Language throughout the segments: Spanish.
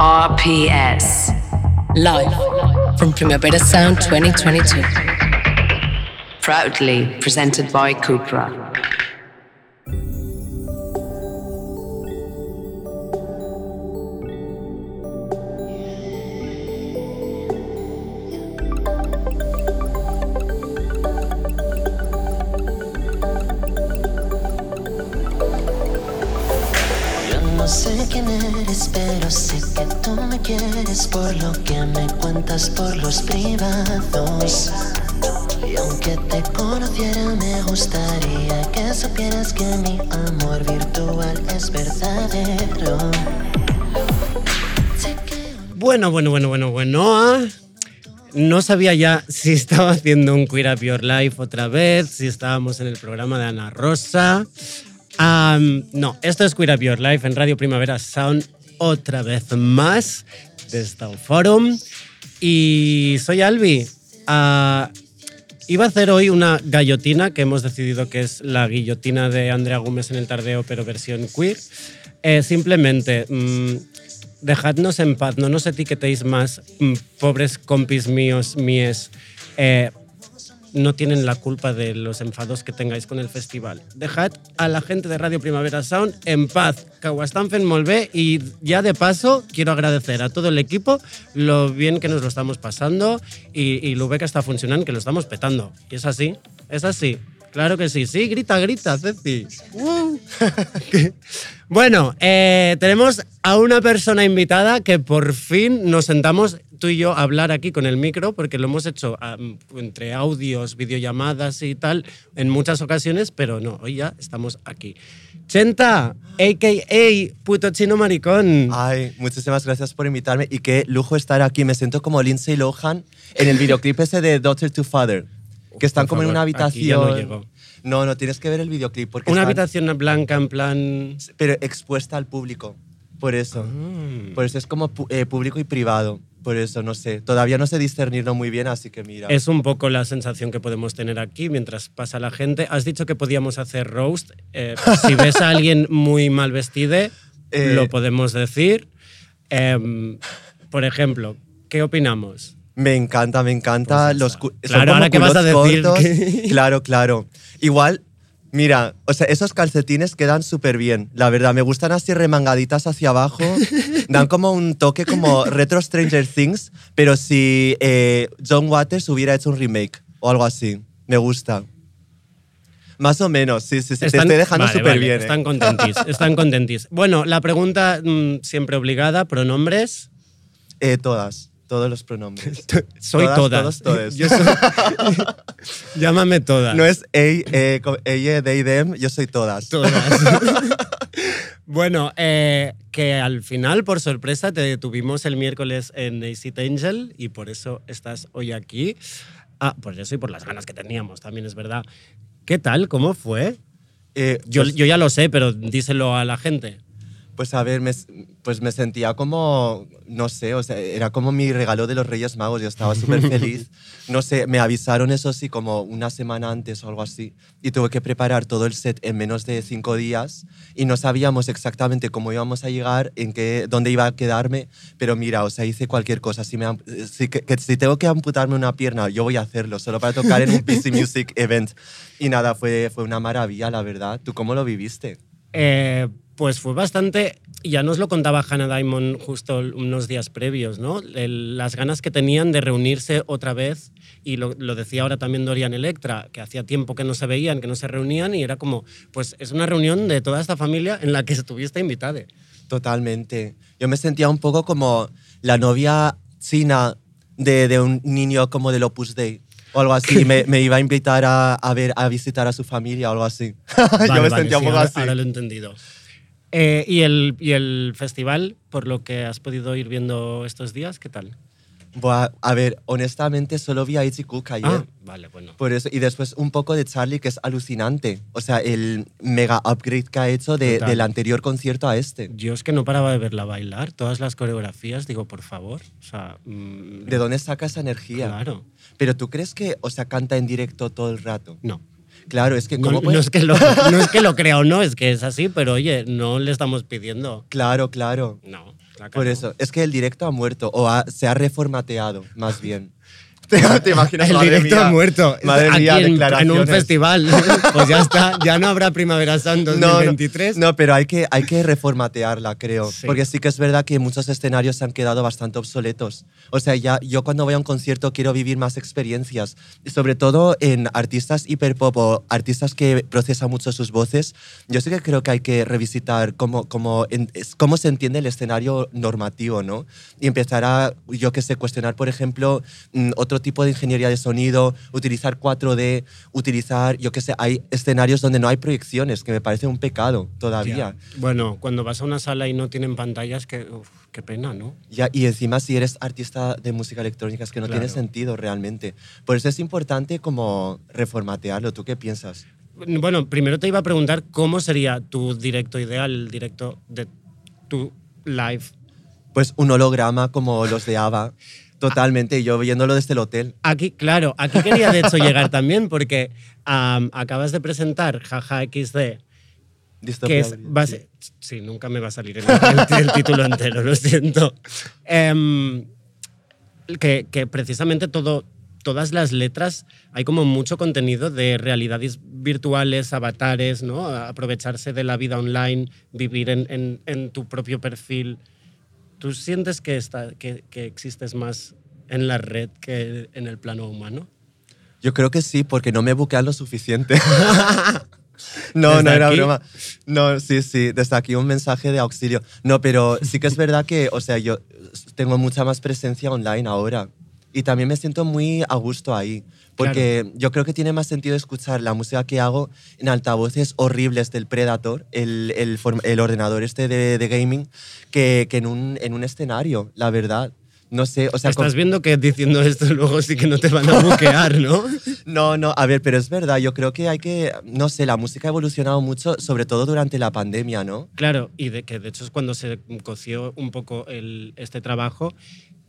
RPS. Live from Primavera Sound 2022. Proudly presented by Cupra. Bueno, bueno, bueno, bueno, bueno. ¿ah? No sabía ya si estaba haciendo un Queer Up Your Life otra vez, si estábamos en el programa de Ana Rosa. no, esto es Queer Up Your Life en Radio Primavera Sound otra vez más desde el forum. Y soy Albi. Ah, iba a hacer hoy una gallotina que hemos decidido que es la guillotina de Andrea Gómez en el tardeo, pero versión queer. Eh, simplemente, mm, dejadnos en paz, no nos etiquetéis más, mm, pobres compis míos, míes. Eh, no tienen la culpa de los enfados que tengáis con el festival. Dejad a la gente de Radio Primavera Sound en paz. Caguastanfen Molvé y ya de paso quiero agradecer a todo el equipo lo bien que nos lo estamos pasando y, y lo bien que está funcionando, que lo estamos petando. Y es así, es así. Claro que sí, sí, grita, grita, Ceci. Uh. bueno, eh, tenemos a una persona invitada que por fin nos sentamos tú y yo a hablar aquí con el micro, porque lo hemos hecho entre audios, videollamadas y tal en muchas ocasiones, pero no, hoy ya estamos aquí. Chenta, a.k.a. puto chino maricón. Ay, muchísimas gracias por invitarme y qué lujo estar aquí. Me siento como Lindsay Lohan en el videoclip ese de Daughter to Father que están como en una habitación. no, no, tienes que ver el videoclip. Porque una habitación blanca en plan. Pero expuesta al público. Por eso. Ah. Por eso es como eh, público y privado. Por eso, no sé. Todavía no sé discernirlo muy bien, así que mira. Es un poco la sensación que podemos tener aquí mientras pasa la gente. Has dicho que podíamos hacer roast. Eh, si ves a alguien muy mal vestido, eh, lo podemos decir. Em, por ejemplo, ¿qué opinamos? Me encanta, me encanta. Pues los, claro, ahora que vas a decir. Claro, claro. Igual, mira, o sea, esos calcetines quedan súper bien. La verdad, me gustan así remangaditas hacia abajo. Dan como un toque como retro Stranger Things, pero si eh, John Waters hubiera hecho un remake o algo así. Me gusta. Más o menos, sí, sí, sí. Te estoy dejando súper bien. ¿eh? Están contentis, están contentis. Bueno, la pregunta mm, siempre obligada, pronombres. Eh, todas todos los pronombres. soy todas. Todos, Llámame todas. No es ella, ella, they, them, yo soy todas. Todas. bueno, eh, que al final, por sorpresa, te tuvimos el miércoles en Acid Angel y por eso estás hoy aquí. Ah, por eso y por las ganas que teníamos, también es verdad. ¿Qué tal? ¿Cómo fue? Eh, yo, pues yo ya lo sé, pero díselo a la gente. Pues a ver, me, pues me sentía como, no sé, o sea, era como mi regalo de los Reyes Magos, yo estaba súper feliz. No sé, me avisaron eso sí como una semana antes o algo así y tuve que preparar todo el set en menos de cinco días y no sabíamos exactamente cómo íbamos a llegar, en qué, dónde iba a quedarme, pero mira, o sea, hice cualquier cosa. Si, me, si, que, si tengo que amputarme una pierna, yo voy a hacerlo, solo para tocar en un PC Music Event. Y nada, fue, fue una maravilla, la verdad. ¿Tú cómo lo viviste? Eh, pues fue bastante, ya nos lo contaba Hannah Diamond justo unos días previos, ¿no? las ganas que tenían de reunirse otra vez, y lo, decía ahora también Dorian Electra, que hacía tiempo que no se veían, que no se reunían, y era como, pues es una reunión de toda esta familia en la que estuviste invitada. Totalmente. Yo me sentía un poco como la novia china de, de un niño como del Opus Dei o algo así. me, me, iba a invitar a, a, ver, a visitar a su familia o algo así. Yo me sentía un poco así. Ahora lo he entendido. Eh, ¿y, el, ¿Y el festival, por lo que has podido ir viendo estos días, qué tal? a ver, honestamente solo vi a Ichi Cook ayer. Ah, vale, bueno. Por eso, y después un poco de Charlie, que es alucinante. O sea, el mega upgrade que ha hecho de, del anterior concierto a este. Yo es que no paraba de verla bailar, todas las coreografías, digo, por favor. O sea, mm, ¿De dónde saca esa energía? Claro. Pero tú crees que, o sea, canta en directo todo el rato? No. Claro, es que no, es que lo, no es que lo crea o no, es que es así, pero oye, no le estamos pidiendo. Claro, claro. No. Por eso, es que el directo ha muerto o ha- se ha reformateado, más bien. ¿Te, te imaginas? El madre directo mía, ha muerto. Madre Aquí mía, en, en un festival. Pues ya está, ya no habrá Primavera Sound No, no, 2023. No, pero hay que, hay que reformatearla, creo. Sí. Porque sí que es verdad que muchos escenarios se han quedado bastante obsoletos. O sea, ya yo cuando voy a un concierto quiero vivir más experiencias. Sobre todo en artistas hiperpop o artistas que procesan mucho sus voces. Yo sí que creo que hay que revisitar cómo, cómo, en- cómo se entiende el escenario normativo, ¿no? Y empezar a, yo qué sé, cuestionar, por ejemplo, mm, otro tipo de ingeniería de sonido, utilizar 4D, utilizar, yo qué sé, hay escenarios donde no hay proyecciones, que me parece un pecado todavía. Bueno, cuando vas a una sala y no tienen pantallas, que, uf, qué pena, ¿no? Ya, y encima si eres artista de música electrónica es que no Claro. tiene sentido realmente. Por eso es importante como reformatearlo. ¿Tú qué piensas? Bueno, primero te iba a preguntar cómo sería tu directo ideal, el directo de tu live. Pues un holograma como los de ABBA, totalmente, y yo viéndolo desde el hotel. Aquí, claro, aquí quería de hecho llegar también porque am, acabas de presentar Jaja XD, que es... Va sí. sí, nunca me va a salir el, el- el título entero, lo siento. Em, que, que precisamente todo, todas las letras hay como mucho contenido de realidades virtuales, avatares, ¿no? Aprovecharse de la vida online, vivir en, en- en tu propio perfil. ¿Tú sientes que, está, que, que existes más en la red que en el plano humano? Yo creo que sí, porque no me buquean lo suficiente. no, ¿Desde no era aquí? broma. No, sí, sí, desde aquí un mensaje de auxilio. No, pero sí que es verdad que, o sea, yo tengo mucha más presencia online ahora. Y también me siento muy a gusto ahí. Porque yo creo que tiene más sentido escuchar la música que hago en altavoces horribles del Predator, el, el, el ordenador este de, de gaming, que, que en, un, en un escenario, la verdad. No sé, o sea... Estás con- viendo que diciendo esto luego sí que no te van a buquear, ¿no? no, no, a ver, pero es verdad, yo creo que hay que, no sé, la música ha evolucionado mucho, sobre todo durante la pandemia, ¿no? Claro, y de que de hecho es cuando se coció un poco el, este trabajo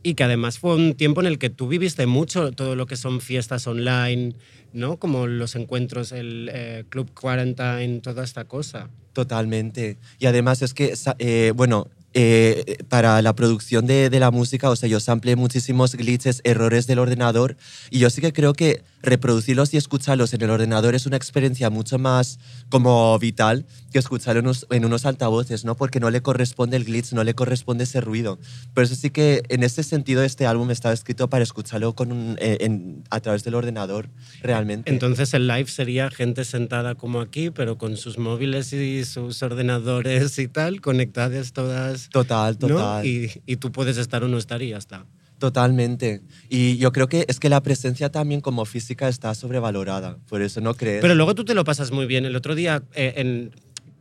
y que además fue un tiempo en el que tú viviste mucho todo lo que son fiestas online, ¿no? Como los encuentros, el eh, Club Quarantine, toda esta cosa. Totalmente. Y además es que, eh, bueno, eh, para la producción de, de la música, o sea, yo samplé muchísimos glitches, errores del ordenador, y yo sí que creo que reproducirlos y escucharlos en el ordenador es una experiencia mucho más como vital que escucharlo en unos, en unos altavoces, ¿no? Porque no le corresponde el glitch, no le corresponde ese ruido. Por eso sí que en ese sentido este álbum está escrito para escucharlo con un- eh, en- a través del ordenador, realmente. Entonces el live sería gente sentada como aquí, pero con sus móviles y sus ordenadores y tal, conectadas todas. Total, ¿no? total. Y, y tú puedes estar o no estar y ya está. Totalmente. Y yo creo que es que la presencia también como física está sobrevalorada. Por eso no crees. Pero luego tú te lo pasas muy bien. El otro día eh, en,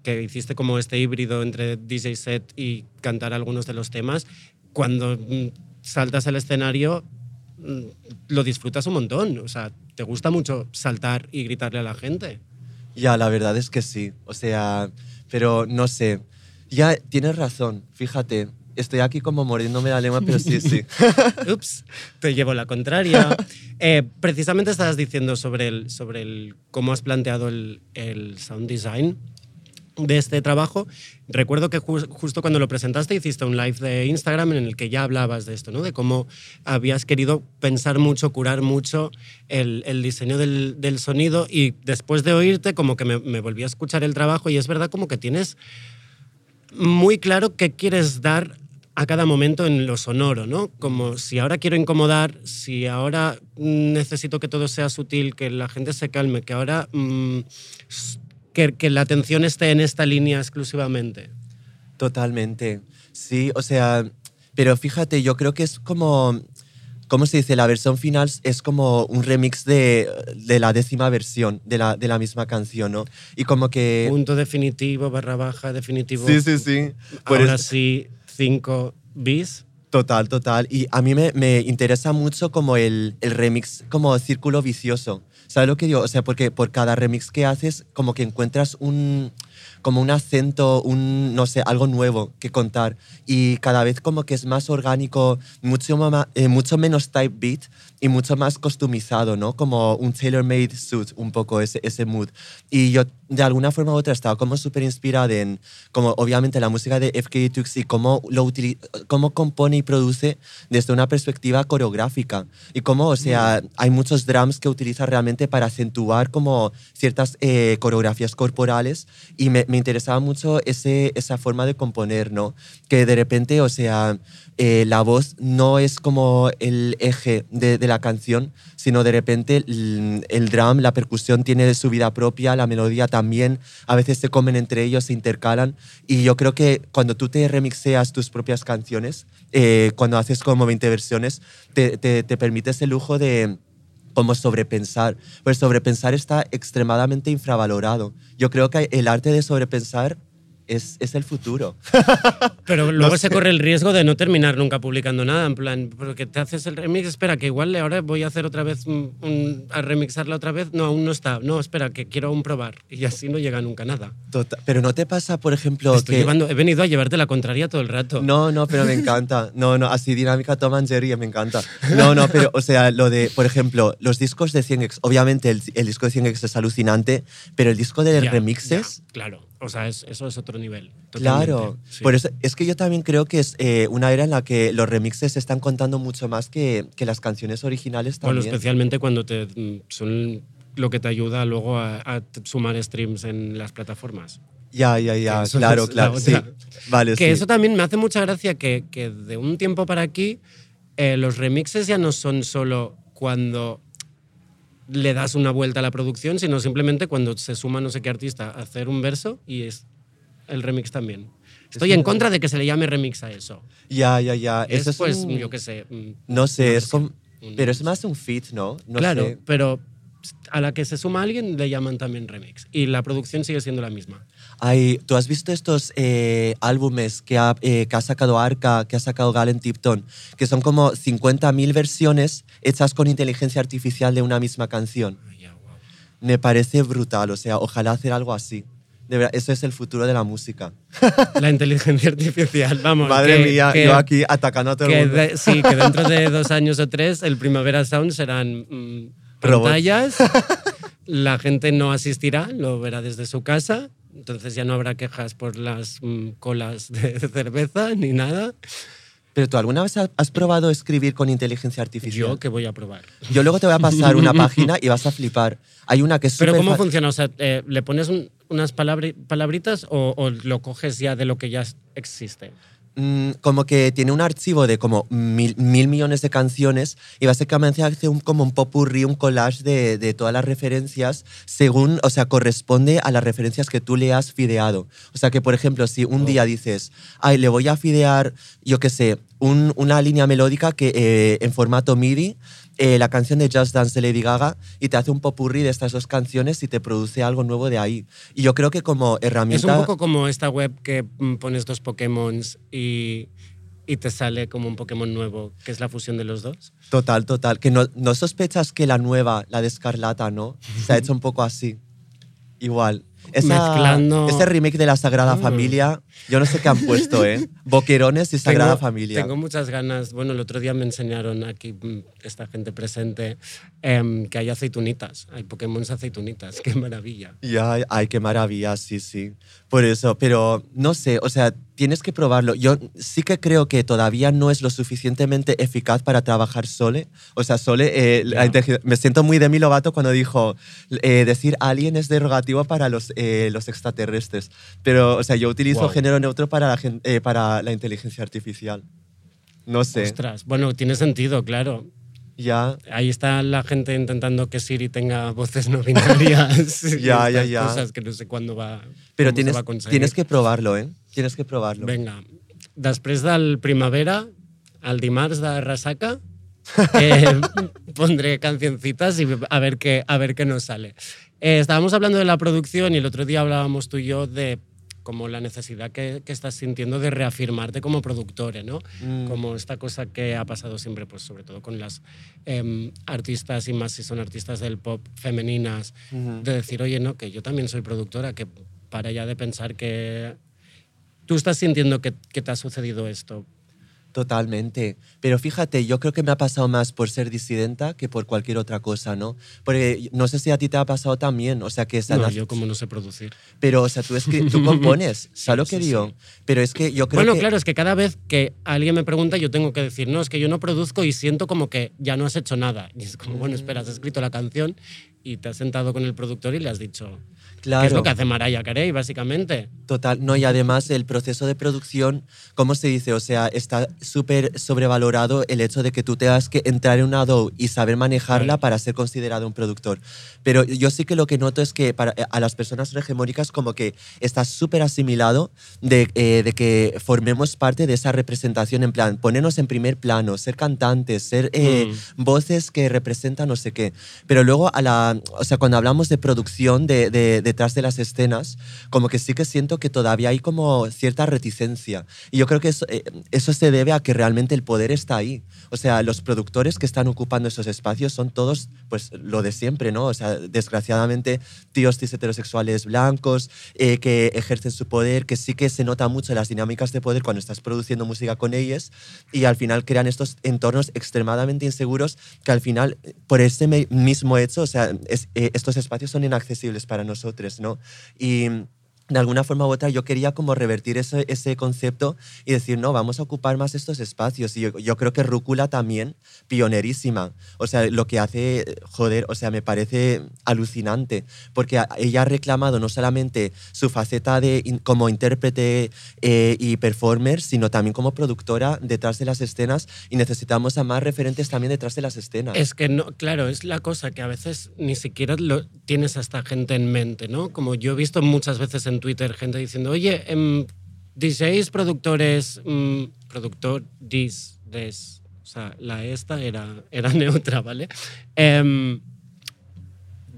que hiciste como este híbrido entre DJ set y cantar algunos de los temas, cuando mm, saltas al escenario mm, lo disfrutas un montón. O sea, te gusta mucho saltar y gritarle a la gente. Ya, la verdad es que sí. O sea, pero no sé. Ya tienes razón, fíjate. Estoy aquí como mordiéndome la lengua, pero sí, sí. Ups, te llevo la contraria. Eh, precisamente estabas diciendo sobre, el, sobre el, cómo has planteado el, el sound design de este trabajo. Recuerdo que ju- justo cuando lo presentaste hiciste un live de Instagram en el que ya hablabas de esto, ¿no? De cómo habías querido pensar mucho, curar mucho el, el diseño del, del sonido y después de oírte como que me, me volví a escuchar el trabajo y es verdad como que tienes muy claro qué quieres dar a cada momento en lo sonoro, ¿no? Como si ahora quiero incomodar, si ahora necesito que todo sea sutil, que la gente se calme, que ahora mm, que, que la atención esté en esta línea exclusivamente. Totalmente. Sí, o sea, pero fíjate, yo creo que es como, ¿cómo se dice? La versión final es como un remix de, de la décima versión de la, de la misma canción, ¿no? Y como que... Punto definitivo, barra baja, definitivo. Sí, sí, sí. Por Ahora eso- sí, cinco bis. Total, total. Y a mí me, me interesa mucho como el, el remix, como círculo vicioso. ¿Sabes lo que digo? O sea, porque por cada remix que haces, como que encuentras un, como un acento, un, no sé, algo nuevo que contar. Y cada vez como que es más orgánico, mucho, mama- eh, mucho menos type beat y mucho más customizado, ¿no? Como un tailor-made suit, un poco ese, ese mood. Y yo de alguna forma u otra estaba como súper inspirada en, como obviamente la música de FK Tux y cómo, lo utili- cómo compone y produce desde una perspectiva coreográfica. Y cómo, o sea, hay muchos drums que utiliza realmente para acentuar como ciertas eh, coreografías corporales y me, me interesaba mucho ese, esa forma de componer, ¿no? Que de repente, o sea, eh, la voz no es como el eje de, de la canción, sino de repente el, el drum, la percusión tiene su vida propia, la melodía también, a veces se comen entre ellos, se intercalan. Y yo creo que cuando tú te remixeas tus propias canciones, eh, cuando haces como 20 versiones, te, te, te permites el lujo de como sobrepensar. Pues sobrepensar está extremadamente infravalorado. Yo creo que el arte de sobrepensar es, es el futuro. Pero luego No se sé. corre el riesgo de no terminar nunca publicando nada, en plan, porque te haces el remix, espera, que igual ahora voy a hacer otra vez, un, un- a remixarla otra vez, no, aún no está, no, espera, que quiero aún probar, y así no llega nunca nada. Tota- Pero no te pasa, por ejemplo, Estoy que... llevando, he venido a llevarte la contraria todo el rato. No, no, pero me encanta. No, no, así dinámica Tom and Jerry, me encanta. No, no, pero, o sea, lo de, por ejemplo, los discos de 100x, obviamente el, el disco de 100x es alucinante, pero el disco de Ya, remixes, ya, claro, o sea, es- eso es otro nivel. claro. sí. Por eso, es que yo también creo que es eh, una era en la que los remixes se están contando mucho más que, que las canciones originales Bueno, también. especialmente cuando te, mm, son lo que te ayuda luego a, sumar streams en las plataformas. ya, ya, ya, eso claro, claro, sí. Vale, Que sí. eso también me hace mucha gracia que, que de un tiempo para aquí eh, los remixes ya no son solo cuando le das una vuelta a la producción, sino simplemente cuando se suma no sé qué artista a hacer un verso y es el remix también. Estoy en contra de que se le llame remix a eso. Ya, ya, ya. Es Eso es pues, un- yo qué sé. No sé, es como... un- Pero es más un fit, ¿no? No claro, sé. pero a la que se suma alguien le llaman también remix. Y la producción sigue siendo la misma. Ay, ¿tú has visto estos eh, álbumes que ha, eh, que ha sacado Arca, que ha sacado Galen Tipton? Que son como 50.000 versiones hechas con inteligencia artificial de una misma canción. Me parece brutal, o sea, ojalá hacer algo así. De verdad, eso es el futuro de la música. La inteligencia artificial, vamos. Madre que- mía, que- yo aquí atacando a todo el mundo. de- sí, que dentro de dos años o tres el Primavera Sound serán mm, Robots. pantallas, la gente no asistirá, lo verá desde su casa, entonces ya no habrá quejas por las mm, colas de cerveza ni nada. Pero tú alguna vez has probado escribir con inteligencia artificial? Yo que voy a probar. Yo luego te voy a pasar una página y vas a flipar. Hay una que es Pero ¿cómo funciona? O sea, eh, ¿le pones un- unas palabri- palabritas o, o lo coges ya de lo que ya existe? Mm, como que tiene un archivo de como mil, mil millones de canciones y básicamente hace un, como un popurrí, un collage de, de todas las referencias según, o sea, corresponde a las referencias que tú le has fideado. O sea, que por ejemplo, si un día dices, ay, le voy a fidear, yo qué sé, un- una línea melódica que eh, en formato MIDI, eh, la canción de Just Dance de Lady Gaga, y te hace un popurrí de estas dos canciones y te produce algo nuevo de ahí. Y yo creo que como Es herramienta... un poco como esta web que mm, pones dos Pokémon y, y te sale como un Pokémon nuevo, que es la fusión de los dos. Total, total. Que no, no sospechas que la nueva, la de Escarlata, ¿no? Se ha hecho un poco así. Igual. Esa- Mezclando- Ese remake de la Sagrada. Familia, yo no sé qué han puesto, ¿eh? Boquerones y Sagrada Tengo- Familia. Tengo muchas ganas. Bueno, el otro día me enseñaron aquí mm, esta gente presente em, que hay aceitunitas. Hay Pokémon aceitunitas. Qué maravilla. Ya, ay, qué maravilla, sí, sí. Por eso, pero no sé, o sea, tienes que probarlo. Yo sí que creo que todavía no es lo suficientemente eficaz para trabajar Sole. O sea, Sole, eh, inteligencia- me siento muy Demi Lovato cuando dijo eh, decir alien es derogativo para los, eh, los extraterrestres. Pero, o sea, yo utilizo Wow. Género neutro para la, gen- eh, para la inteligencia artificial. No sé, Ostras. Bueno, tiene sentido, claro. ya. Ahí está la gente intentando que Siri tenga voces no binarias. Ya, ya, ya. Cosas que no sé cuándo va. Pero tienes, va a conseguir. tienes que probarlo, ¿eh? Tienes que probarlo. Venga, després del primavera, al dimarts de Rasaca, eh, pondré cancioncitas y a ver qué, a ver qué nos sale. Eh, estábamos hablando de la producción y el otro día hablábamos tú y yo de como la necesidad que, que estás sintiendo de reafirmarte como productor, ¿no? Mm. Como esta cosa que ha pasado siempre, pues sobre todo con las em, artistas y más si son artistas del pop femeninas, de decir, oye, no, que yo también soy productora, que para ya de pensar que tú estás sintiendo que, que te ha sucedido esto. Totalmente. Pero fíjate, yo creo que me ha pasado más por ser disidenta que por cualquier otra cosa, ¿no? Porque no sé si a ti te ha pasado también, o sea, que esa No, yo como no sé producir. Pero, o sea, tú, tú compones, ¿sabes lo que sí, digo? sí. Pero es que yo creo Bueno, que... claro, es que cada vez que alguien me pregunta, yo tengo que decir, no, es que yo no produzco y siento como que ya no has hecho nada. Y es como, bueno, espera, has escrito la canción y te has sentado con el productor y le has dicho, Claro. que es lo que hace Mariah Carey, básicamente. Total, no, y además el proceso de producción, ¿cómo se dice? O sea, está súper sobrevalorado el hecho de que tú tengas que entrar en una DAW y saber manejarla para ser considerado un productor. Pero yo sí que lo que noto es que para, a las personas hegemónicas como que está súper asimilado de, eh, de que formemos parte de esa representación, en plan, ponernos en primer plano, ser cantantes, ser eh, voces que representan no sé qué. Pero luego, a la, o sea, cuando hablamos de producción de, de- detrás de las escenas, como que sí que siento que todavía hay como cierta reticencia. Y yo creo que eso, eh, eso se debe a que realmente el poder está ahí. O sea, los productores que están ocupando esos espacios son todos, pues, lo de siempre, ¿no? O sea, desgraciadamente, tíos cis heterosexuales blancos eh, que ejercen su poder, que sí que se nota mucho las dinámicas de poder cuando estás produciendo música con ellos y al final crean estos entornos extremadamente inseguros que al final, por ese mismo hecho, o sea, eh, estos espacios son inaccesibles para nosotros, ¿no? Y de alguna forma u otra yo quería como revertir ese, ese concepto y decir, no, vamos a ocupar más estos espacios. Y yo, yo creo que Rúcula también, pionerísima. O sea, lo que hace, joder, o sea, me parece alucinante, porque ella ha reclamado no solamente su faceta de como intérprete eh, y performer, sino también como productora detrás de las escenas y necesitamos a más referentes también detrás de las escenas. Es que no, claro, es la cosa que a veces ni siquiera lo, tienes a esta gente en mente, ¿no? Como yo he visto muchas veces en Twitter gente diciendo, oye, em, DJs, productores, mm, productor, dis, des, o sea, la esta era, era neutra, ¿vale? Em,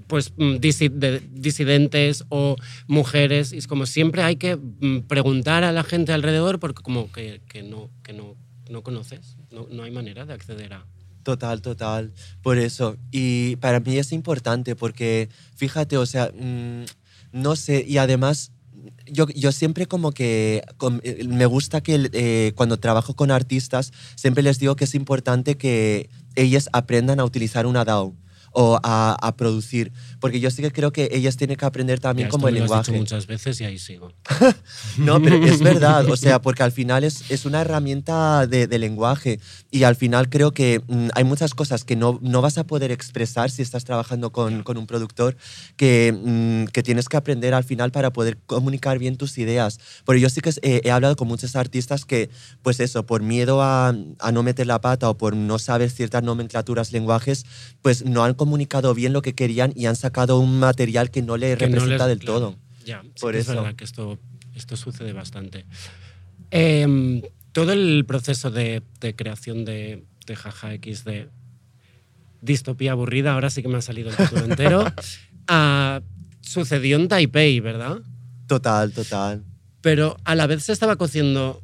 pues mm, disi- de- disidentes o mujeres, y es como siempre hay que mm, preguntar a la gente alrededor porque como que, que no, que no, no conoces, no, no hay manera de acceder a... Total, total. Por eso. Y para mí es importante porque, fíjate, o sea, no sé, y además, yo, yo siempre como que eh, me gusta que eh, cuando trabajo con artistas, siempre les digo que es importante que ellas aprendan a utilizar una DAW o a, a producir, porque yo sí que creo que ellas tienen que aprender también Ya, como el me lo has dicho lenguaje. muchas veces y ahí sigo. No, pero es verdad, o sea, porque al final es, es una herramienta de, de lenguaje y al final creo que mm, hay muchas cosas que no, no vas a poder expresar si estás trabajando con, con un productor que, mm, que tienes que aprender al final para poder comunicar bien tus ideas. Pero yo sí que eh, he hablado con muchos artistas que, pues eso, por miedo a, a no meter la pata o por no saber ciertas nomenclaturas, lenguajes, pues no han comunicado bien lo que querían y han sacado un material que no le Que no representa les- del claro, todo. Ya, sí Por que es eso. verdad que esto, esto sucede bastante. Em, todo el proceso de, de creación de, de Jaja X de distopía aburrida, ahora sí que me ha salido el título entero, ah, sucedió en Taipei, ¿verdad? Total, total. Pero a la vez se estaba cociendo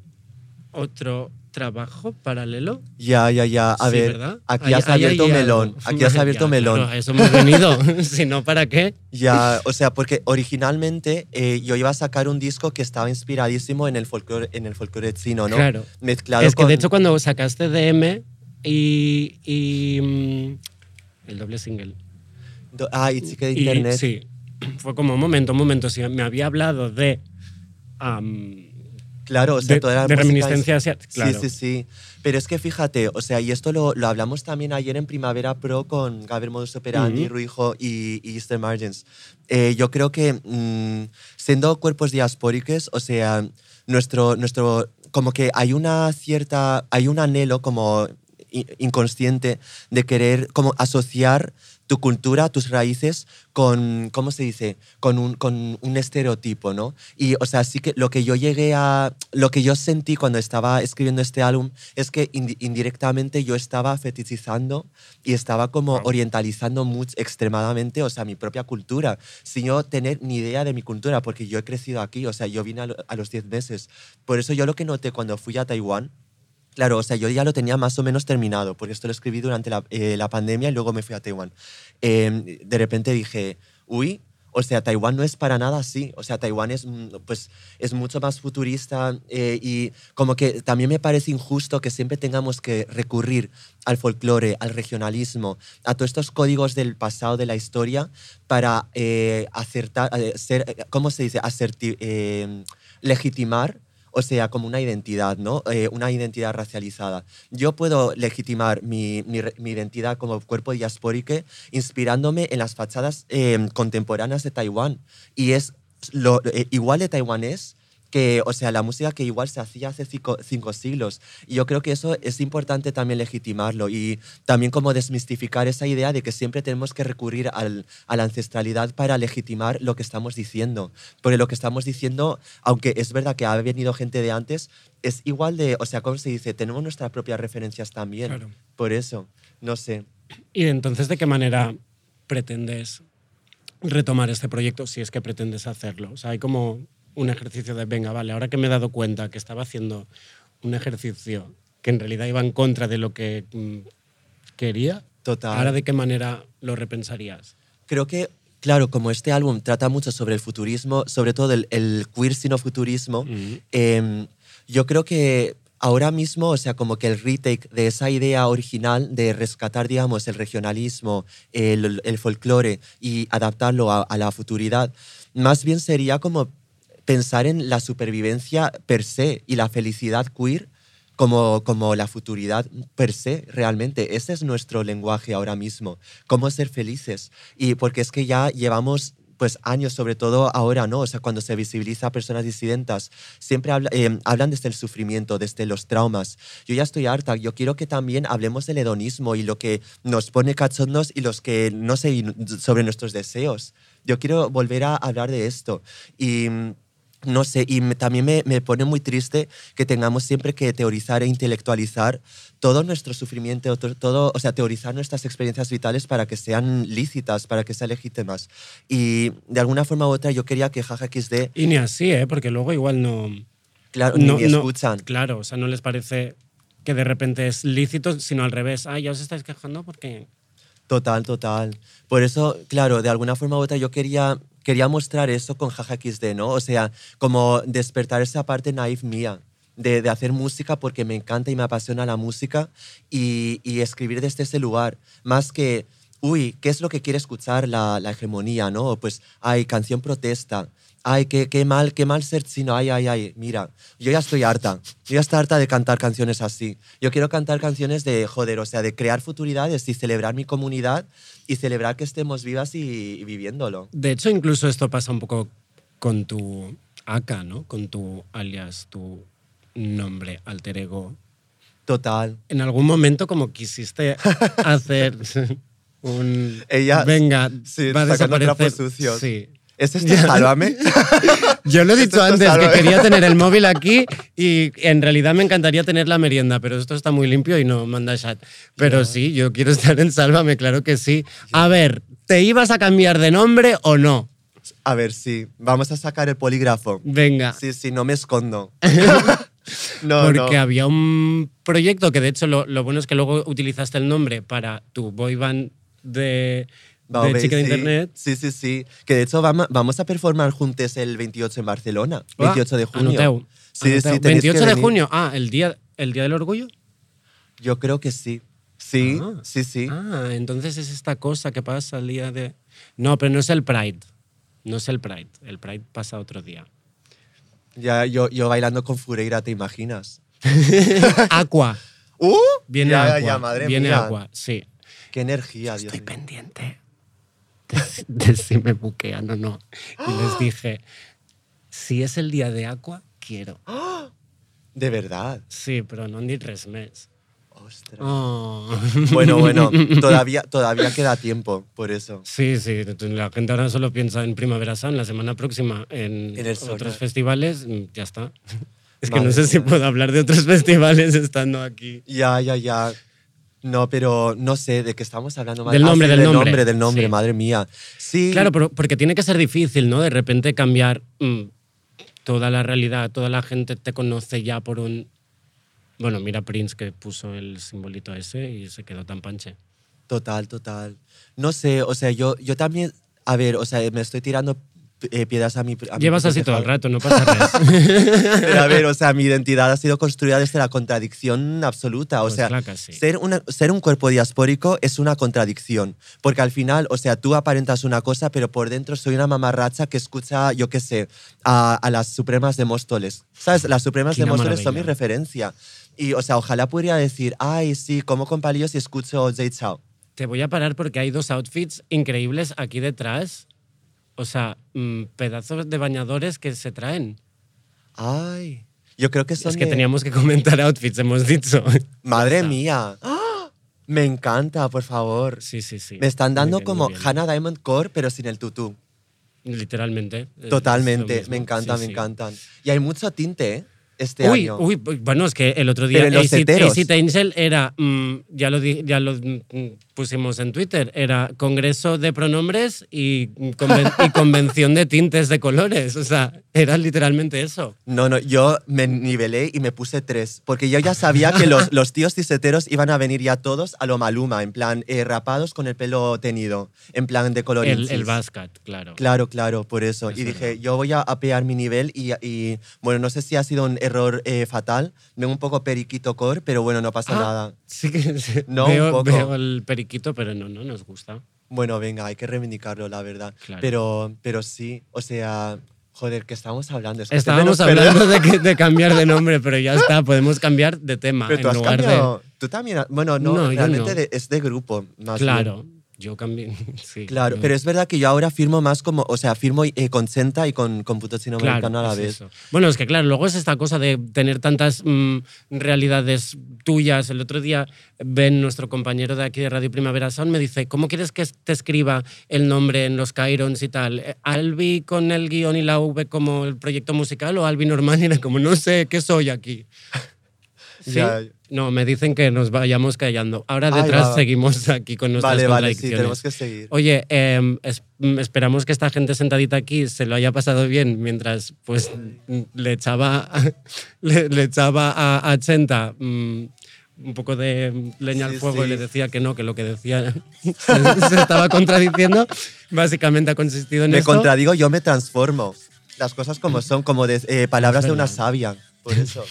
otro trabajo paralelo. Ya, ya, ya. A Sí, ver, ¿verdad? aquí has ahí abierto hay melón. algo. Aquí has abierto Ya, melón. claro, a eso hemos venido. si no, ¿para qué? Ya, o sea, porque originalmente eh, yo iba a sacar un disco que estaba inspiradísimo en el folclore, en el folclore chino, ¿no? Claro. Mezclado es que con... de hecho cuando sacaste DM y, y, mm, el doble single do- Ah, y chique de y- internet. sí fue como un momento un momento si me había hablado de Claro, o sea, de, toda la de música reminiscencia es- hacia claro Sí, sí, sí. Pero es que fíjate, o sea, y esto lo, lo hablamos también ayer en Primavera Pro con Gabriel Modus Operandi, Ujú. Ruijo y, y Easter Margins. Eh, yo creo que mm, siendo cuerpos diaspóricos, o sea, nuestro, nuestro, como que hay una cierta, hay un anhelo como inconsciente de querer como asociar tu cultura, tus raíces con, ¿cómo se dice? Con un, con un estereotipo, ¿no? Y, o sea, sí que lo que yo llegué a, lo que yo sentí cuando estaba escribiendo este álbum es que indi- indirectamente yo estaba fetichizando y estaba como orientalizando mucho, extremadamente, o sea, mi propia cultura, sin yo tener ni idea de mi cultura, porque yo he crecido aquí, o sea, yo vine a, lo- a los 10 meses. Por eso yo lo que noté cuando fui a Taiwán, Claro, o sea, yo ya lo tenía más o menos terminado, porque esto lo escribí durante la, eh, la pandemia y luego me fui a Taiwán. Eh, de repente dije, uy, O sea, Taiwán no es para nada así. O sea, Taiwán es, mm, pues, es mucho más futurista eh, y como que también me parece injusto que siempre tengamos que recurrir al folclore, al regionalismo, a todos estos códigos del pasado de la historia para eh, acertar, eh, ser, eh, ¿cómo se dice? Aserti- eh, legitimar o sea, como una identidad, ¿no? Eh, una identidad racializada. Yo puedo legitimar mi, mi mi identidad como cuerpo diaspórico inspirándome en las fachadas eh, contemporáneas de Taiwán. Y es lo, eh, igual de taiwanés que, o sea, la música que igual se hacía hace cinco, cinco siglos. Y yo creo que eso es importante también legitimarlo y también como desmistificar esa idea de que siempre tenemos que recurrir al- a la ancestralidad para legitimar lo que estamos diciendo. Porque lo que estamos diciendo, aunque es verdad que ha venido gente de antes, es igual de, o sea, ¿cómo se dice? Tenemos nuestras propias referencias también. Claro. Por eso, no sé. Y entonces, ¿de qué manera pretendes retomar este proyecto si es que pretendes hacerlo? O sea, hay como un ejercicio de, venga, vale, ahora que me he dado cuenta que estaba haciendo un ejercicio que en realidad iba en contra de lo que mm, quería, Total. ¿ahora de qué manera lo repensarías? Creo que, claro, como este álbum trata mucho sobre el futurismo, sobre todo el, el queer sino-futurismo, eh, yo creo que ahora mismo, o sea, como que el retake de esa idea original de rescatar, digamos, el regionalismo, el, el folclore y adaptarlo a, a la futuridad, más bien sería como pensar en la supervivencia per se y la felicidad queer como, como la futuridad per se, realmente. Ese es nuestro lenguaje ahora mismo, cómo ser felices. Y porque es que ya llevamos pues años, sobre todo ahora, ¿no? O sea, cuando se visibiliza a personas disidentas, siempre habla- eh, hablan desde el sufrimiento, desde los traumas. Yo ya estoy harta, yo quiero que también hablemos del hedonismo y lo que nos pone cachondos y los que, no sé, sobre nuestros deseos. Yo quiero volver a hablar de esto. Y no sé, y me- también me, me pone muy triste que tengamos siempre que teorizar e intelectualizar todo nuestro sufrimiento, to- todo, o sea, teorizar nuestras experiencias vitales para que sean lícitas, para que sean legítimas. Y de alguna forma u otra yo quería que Jaja XD, Y ni así, ¿eh? porque luego igual no... claro, no, ni, ni no- escuchan. Claro, o sea, no les parece que de repente es lícito, sino al revés. Ah, ya os estáis quejando porque... Total, total. Por eso, claro, de alguna forma u otra yo quería, quería mostrar eso con Jaja XD, ¿no? O sea, como despertar esa parte naif mía. De, de hacer música porque me encanta y me apasiona la música y, y escribir desde ese lugar. Más que, uy, ¿qué es lo que quiere escuchar la, la hegemonía, no? Pues, ay, canción protesta. Ay, qué, qué mal, qué mal ser chino. Ay, ay, ay. Mira, yo ya estoy harta. Yo ya estoy harta de cantar canciones así. Yo quiero cantar canciones de, joder, o sea, de crear futuridades y celebrar mi comunidad y celebrar que estemos vivas y, y viviéndolo. De hecho, incluso esto pasa un poco con tu AK, ¿no? Con tu alias, tu nombre, alter ego. Total. En algún momento como quisiste hacer un... Ella- Venga, sí, va a desaparecer. sucios. Sí. ¿Es esto Sálvame? Yo lo he Esto dicho es antes, que quería tener el móvil aquí y en realidad me encantaría tener la merienda, pero esto está muy limpio y no manda chat. Pero sí, yo quiero estar en Sálvame, claro que sí. A ver, ¿te ibas a cambiar de nombre o no? A ver, sí. Vamos a sacar el polígrafo. Venga. Sí, sí, no me escondo. no, Porque no. había un proyecto que de hecho lo, lo bueno es que luego utilizaste el nombre para tu boy band de, de Baobé, chica de sí. internet. Sí, sí, sí. Que de hecho vamos, vamos a performar juntos el 28 en Barcelona. 28 de Ah, junio. anoteu, Sí, anoteu. sí, tenéis que 28 de venir. junio. Ah, el día, el día del orgullo. Yo creo que sí. Sí, Ah. sí, sí. Ah, entonces es esta cosa que pasa el día de. No, pero no es el Pride. No es el Pride. El Pride pasa otro día. Ya, yo, yo bailando con Fureira, ¿te imaginas? Aqua. ¡Uh! Viene ya, Aqua. ya, madre Viene mía. Aqua, sí. Qué energía, Dios Estoy mío. pendiente de, si- de si me buquean o no. Y les dije, si es el día de Aqua, quiero. De verdad. Sí, pero no ni tres meses. Ostras. Oh. Bueno, bueno, todavía, todavía queda tiempo, por eso. Sí, sí, la gente ahora solo piensa en Primavera Sound, la semana próxima en, En el otros festivales, mm, ya está. Es que no Madre sé si mía. puedo hablar de otros festivales estando aquí. Ya, ya, ya. No, pero no sé de qué estamos hablando. madre- Del nombre, sí, del nombre. nombre. Del nombre, Sí. madre mía. Sí. Claro, pero- porque tiene que ser difícil, ¿no? De repente cambiar mm, toda la realidad, toda la gente te conoce ya por un... Bueno, mira Prince que puso el simbolito ese y se quedó tan panche. Total, total. No sé, o sea, yo, yo también A ver, o sea, me estoy tirando eh, piedras a mi. a mi Llevas propio así todo el rato, no pasa nada. Pero a ver, o sea, mi identidad ha sido construida desde la contradicción absoluta. O Pues sea, claro sí. ser, una- ser un cuerpo diaspórico es una contradicción. Porque al final, o sea, tú aparentas una cosa, pero por dentro soy una mamarracha que escucha, yo qué sé, a, a las Supremas de Móstoles. ¿Sabes? Las Supremas de Quina Móstoles son mi referencia. Y, o sea, ojalá pudiera decir, ay, sí, como con palillos y escucho Jay Chao. Te voy a parar porque hay dos outfits increíbles aquí detrás. O sea, mm, pedazos de bañadores que se traen. Ay, yo creo que son Es que de- teníamos que comentar outfits, hemos dicho. Madre mía. ¡Ah! Me encanta, por favor. Sí, sí, sí. Me están dando bien, como. Hannah Diamond Core, pero sin el tutú. Literalmente. Totalmente, me encanta, Sí, me sí. encantan. Y hay mucho tinte, ¿eh? Este Uy, año. uy, bueno, es que el otro día Pero en los Acid, Angel era, mm, ya lo, ya lo mm, pusimos en Twitter, era congreso de pronombres y, conven- y convención de tintes de colores. O sea, era literalmente eso. No, no, yo me nivelé y me puse tres. Porque yo ya sabía que los, los tíos tiseteros iban a venir ya todos a lo maluma, en plan, eh, rapados con el pelo tenido, en plan de color El, el basket, claro. Claro, claro, por eso. Es y verdad. dije, yo voy a apear mi nivel y, y, bueno, no sé si ha sido un error eh, fatal, vengo un poco periquito core, pero bueno, no pasa Ah, nada. Sí que sí. No, un veo, poco. veo el periquito, pero no, no nos gusta. Bueno, venga, hay que reivindicarlo, la verdad. Claro. Pero, pero sí, o sea, joder, ¿qué estamos hablando? Es que Estábamos hablando de, que- de cambiar de nombre, pero ya está, podemos cambiar de tema. Pero tú en has lugar cambiado. Tú también. Bueno, no, realmente no. de- es de grupo. Más de. bien. Yo cambié. Sí, Claro, yo- pero es verdad que yo ahora firmo más como, o sea, firmo eh, con Senta y con, con puto chino Claro, americano a la es vez. eso. Bueno, es que claro, luego es esta cosa de tener tantas mm, realidades tuyas. El otro día Ben, nuestro compañero de aquí de Radio Primavera Sound, me dice, ¿cómo quieres que te escriba el nombre en los Cairons y tal? Eh, ¿Albi con el guion y la V como el proyecto musical o Albi normal? Y era como, no sé, ¿qué soy aquí? ¿Sí? Ya. No, me dicen que nos vayamos callando. Ahora detrás seguimos aquí con nuestras Vale, vale, sí, tenemos que seguir. Oye, eh, es- mm, esperamos que esta gente sentadita aquí se lo haya pasado bien mientras pues mm, le echaba, le, le echaba a, a Chenta mm, un poco de leña al Sí, fuego y le decía que no, que lo que decía se, se estaba contradiciendo. Básicamente ha consistido en me esto. contradigo, yo me transformo. Las cosas como son, como de, eh, palabras de una sabia. Por eso.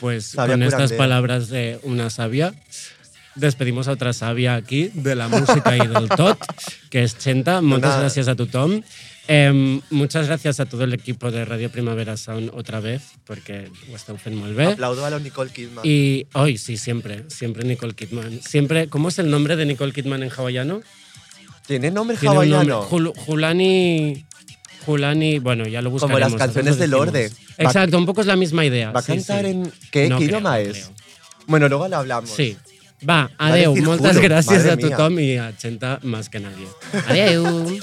Pues Sabia con estas palabras de una sabia, despedimos a otra sabia aquí de la música y del tot, que es Chenta. Muchas gracias a tu Tom. Em, muchas gracias a todo el equipo de Radio Primavera Sound otra vez, porque ho esteu fent molt bé. Aplaudo a la Nicole Kidman. Y hoy sí, siempre, siempre Nicole Kidman. Siempre, ¿cómo es el nombre de Nicole Kidman en hawaiano? ¿Tiene nombre Tiene un nombre, hawaiano? Jul- Julani, Julani, bueno, ya lo Como buscaremos. las canciones después de lo Lorde. Exacto, un poco es la misma idea. ¿Va a sí, cantar sí. en qué, No creo, idioma no es? creo. Bueno, luego lo hablamos. Sí. Va, adeu. decir Moltes gràcies madre a tu mía. Tom y a Chenta más que nadie. Adeu.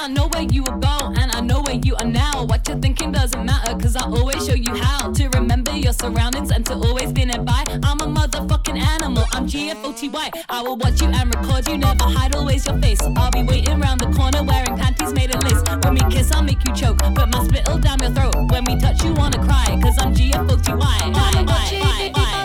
I know where you you are now. What you're thinking doesn't matter, cause I always show you how to remember your surroundings and to always be nearby. I'm a motherfucking animal, I'm GFOTY. I will watch you and record you, never hide, always your face. I'll be waiting round the corner wearing panties made of lace. When we kiss, I'll make you choke, put my spittle down your throat. When we touch, you wanna cry, cause I'm GFOTY. Why, why, why, why?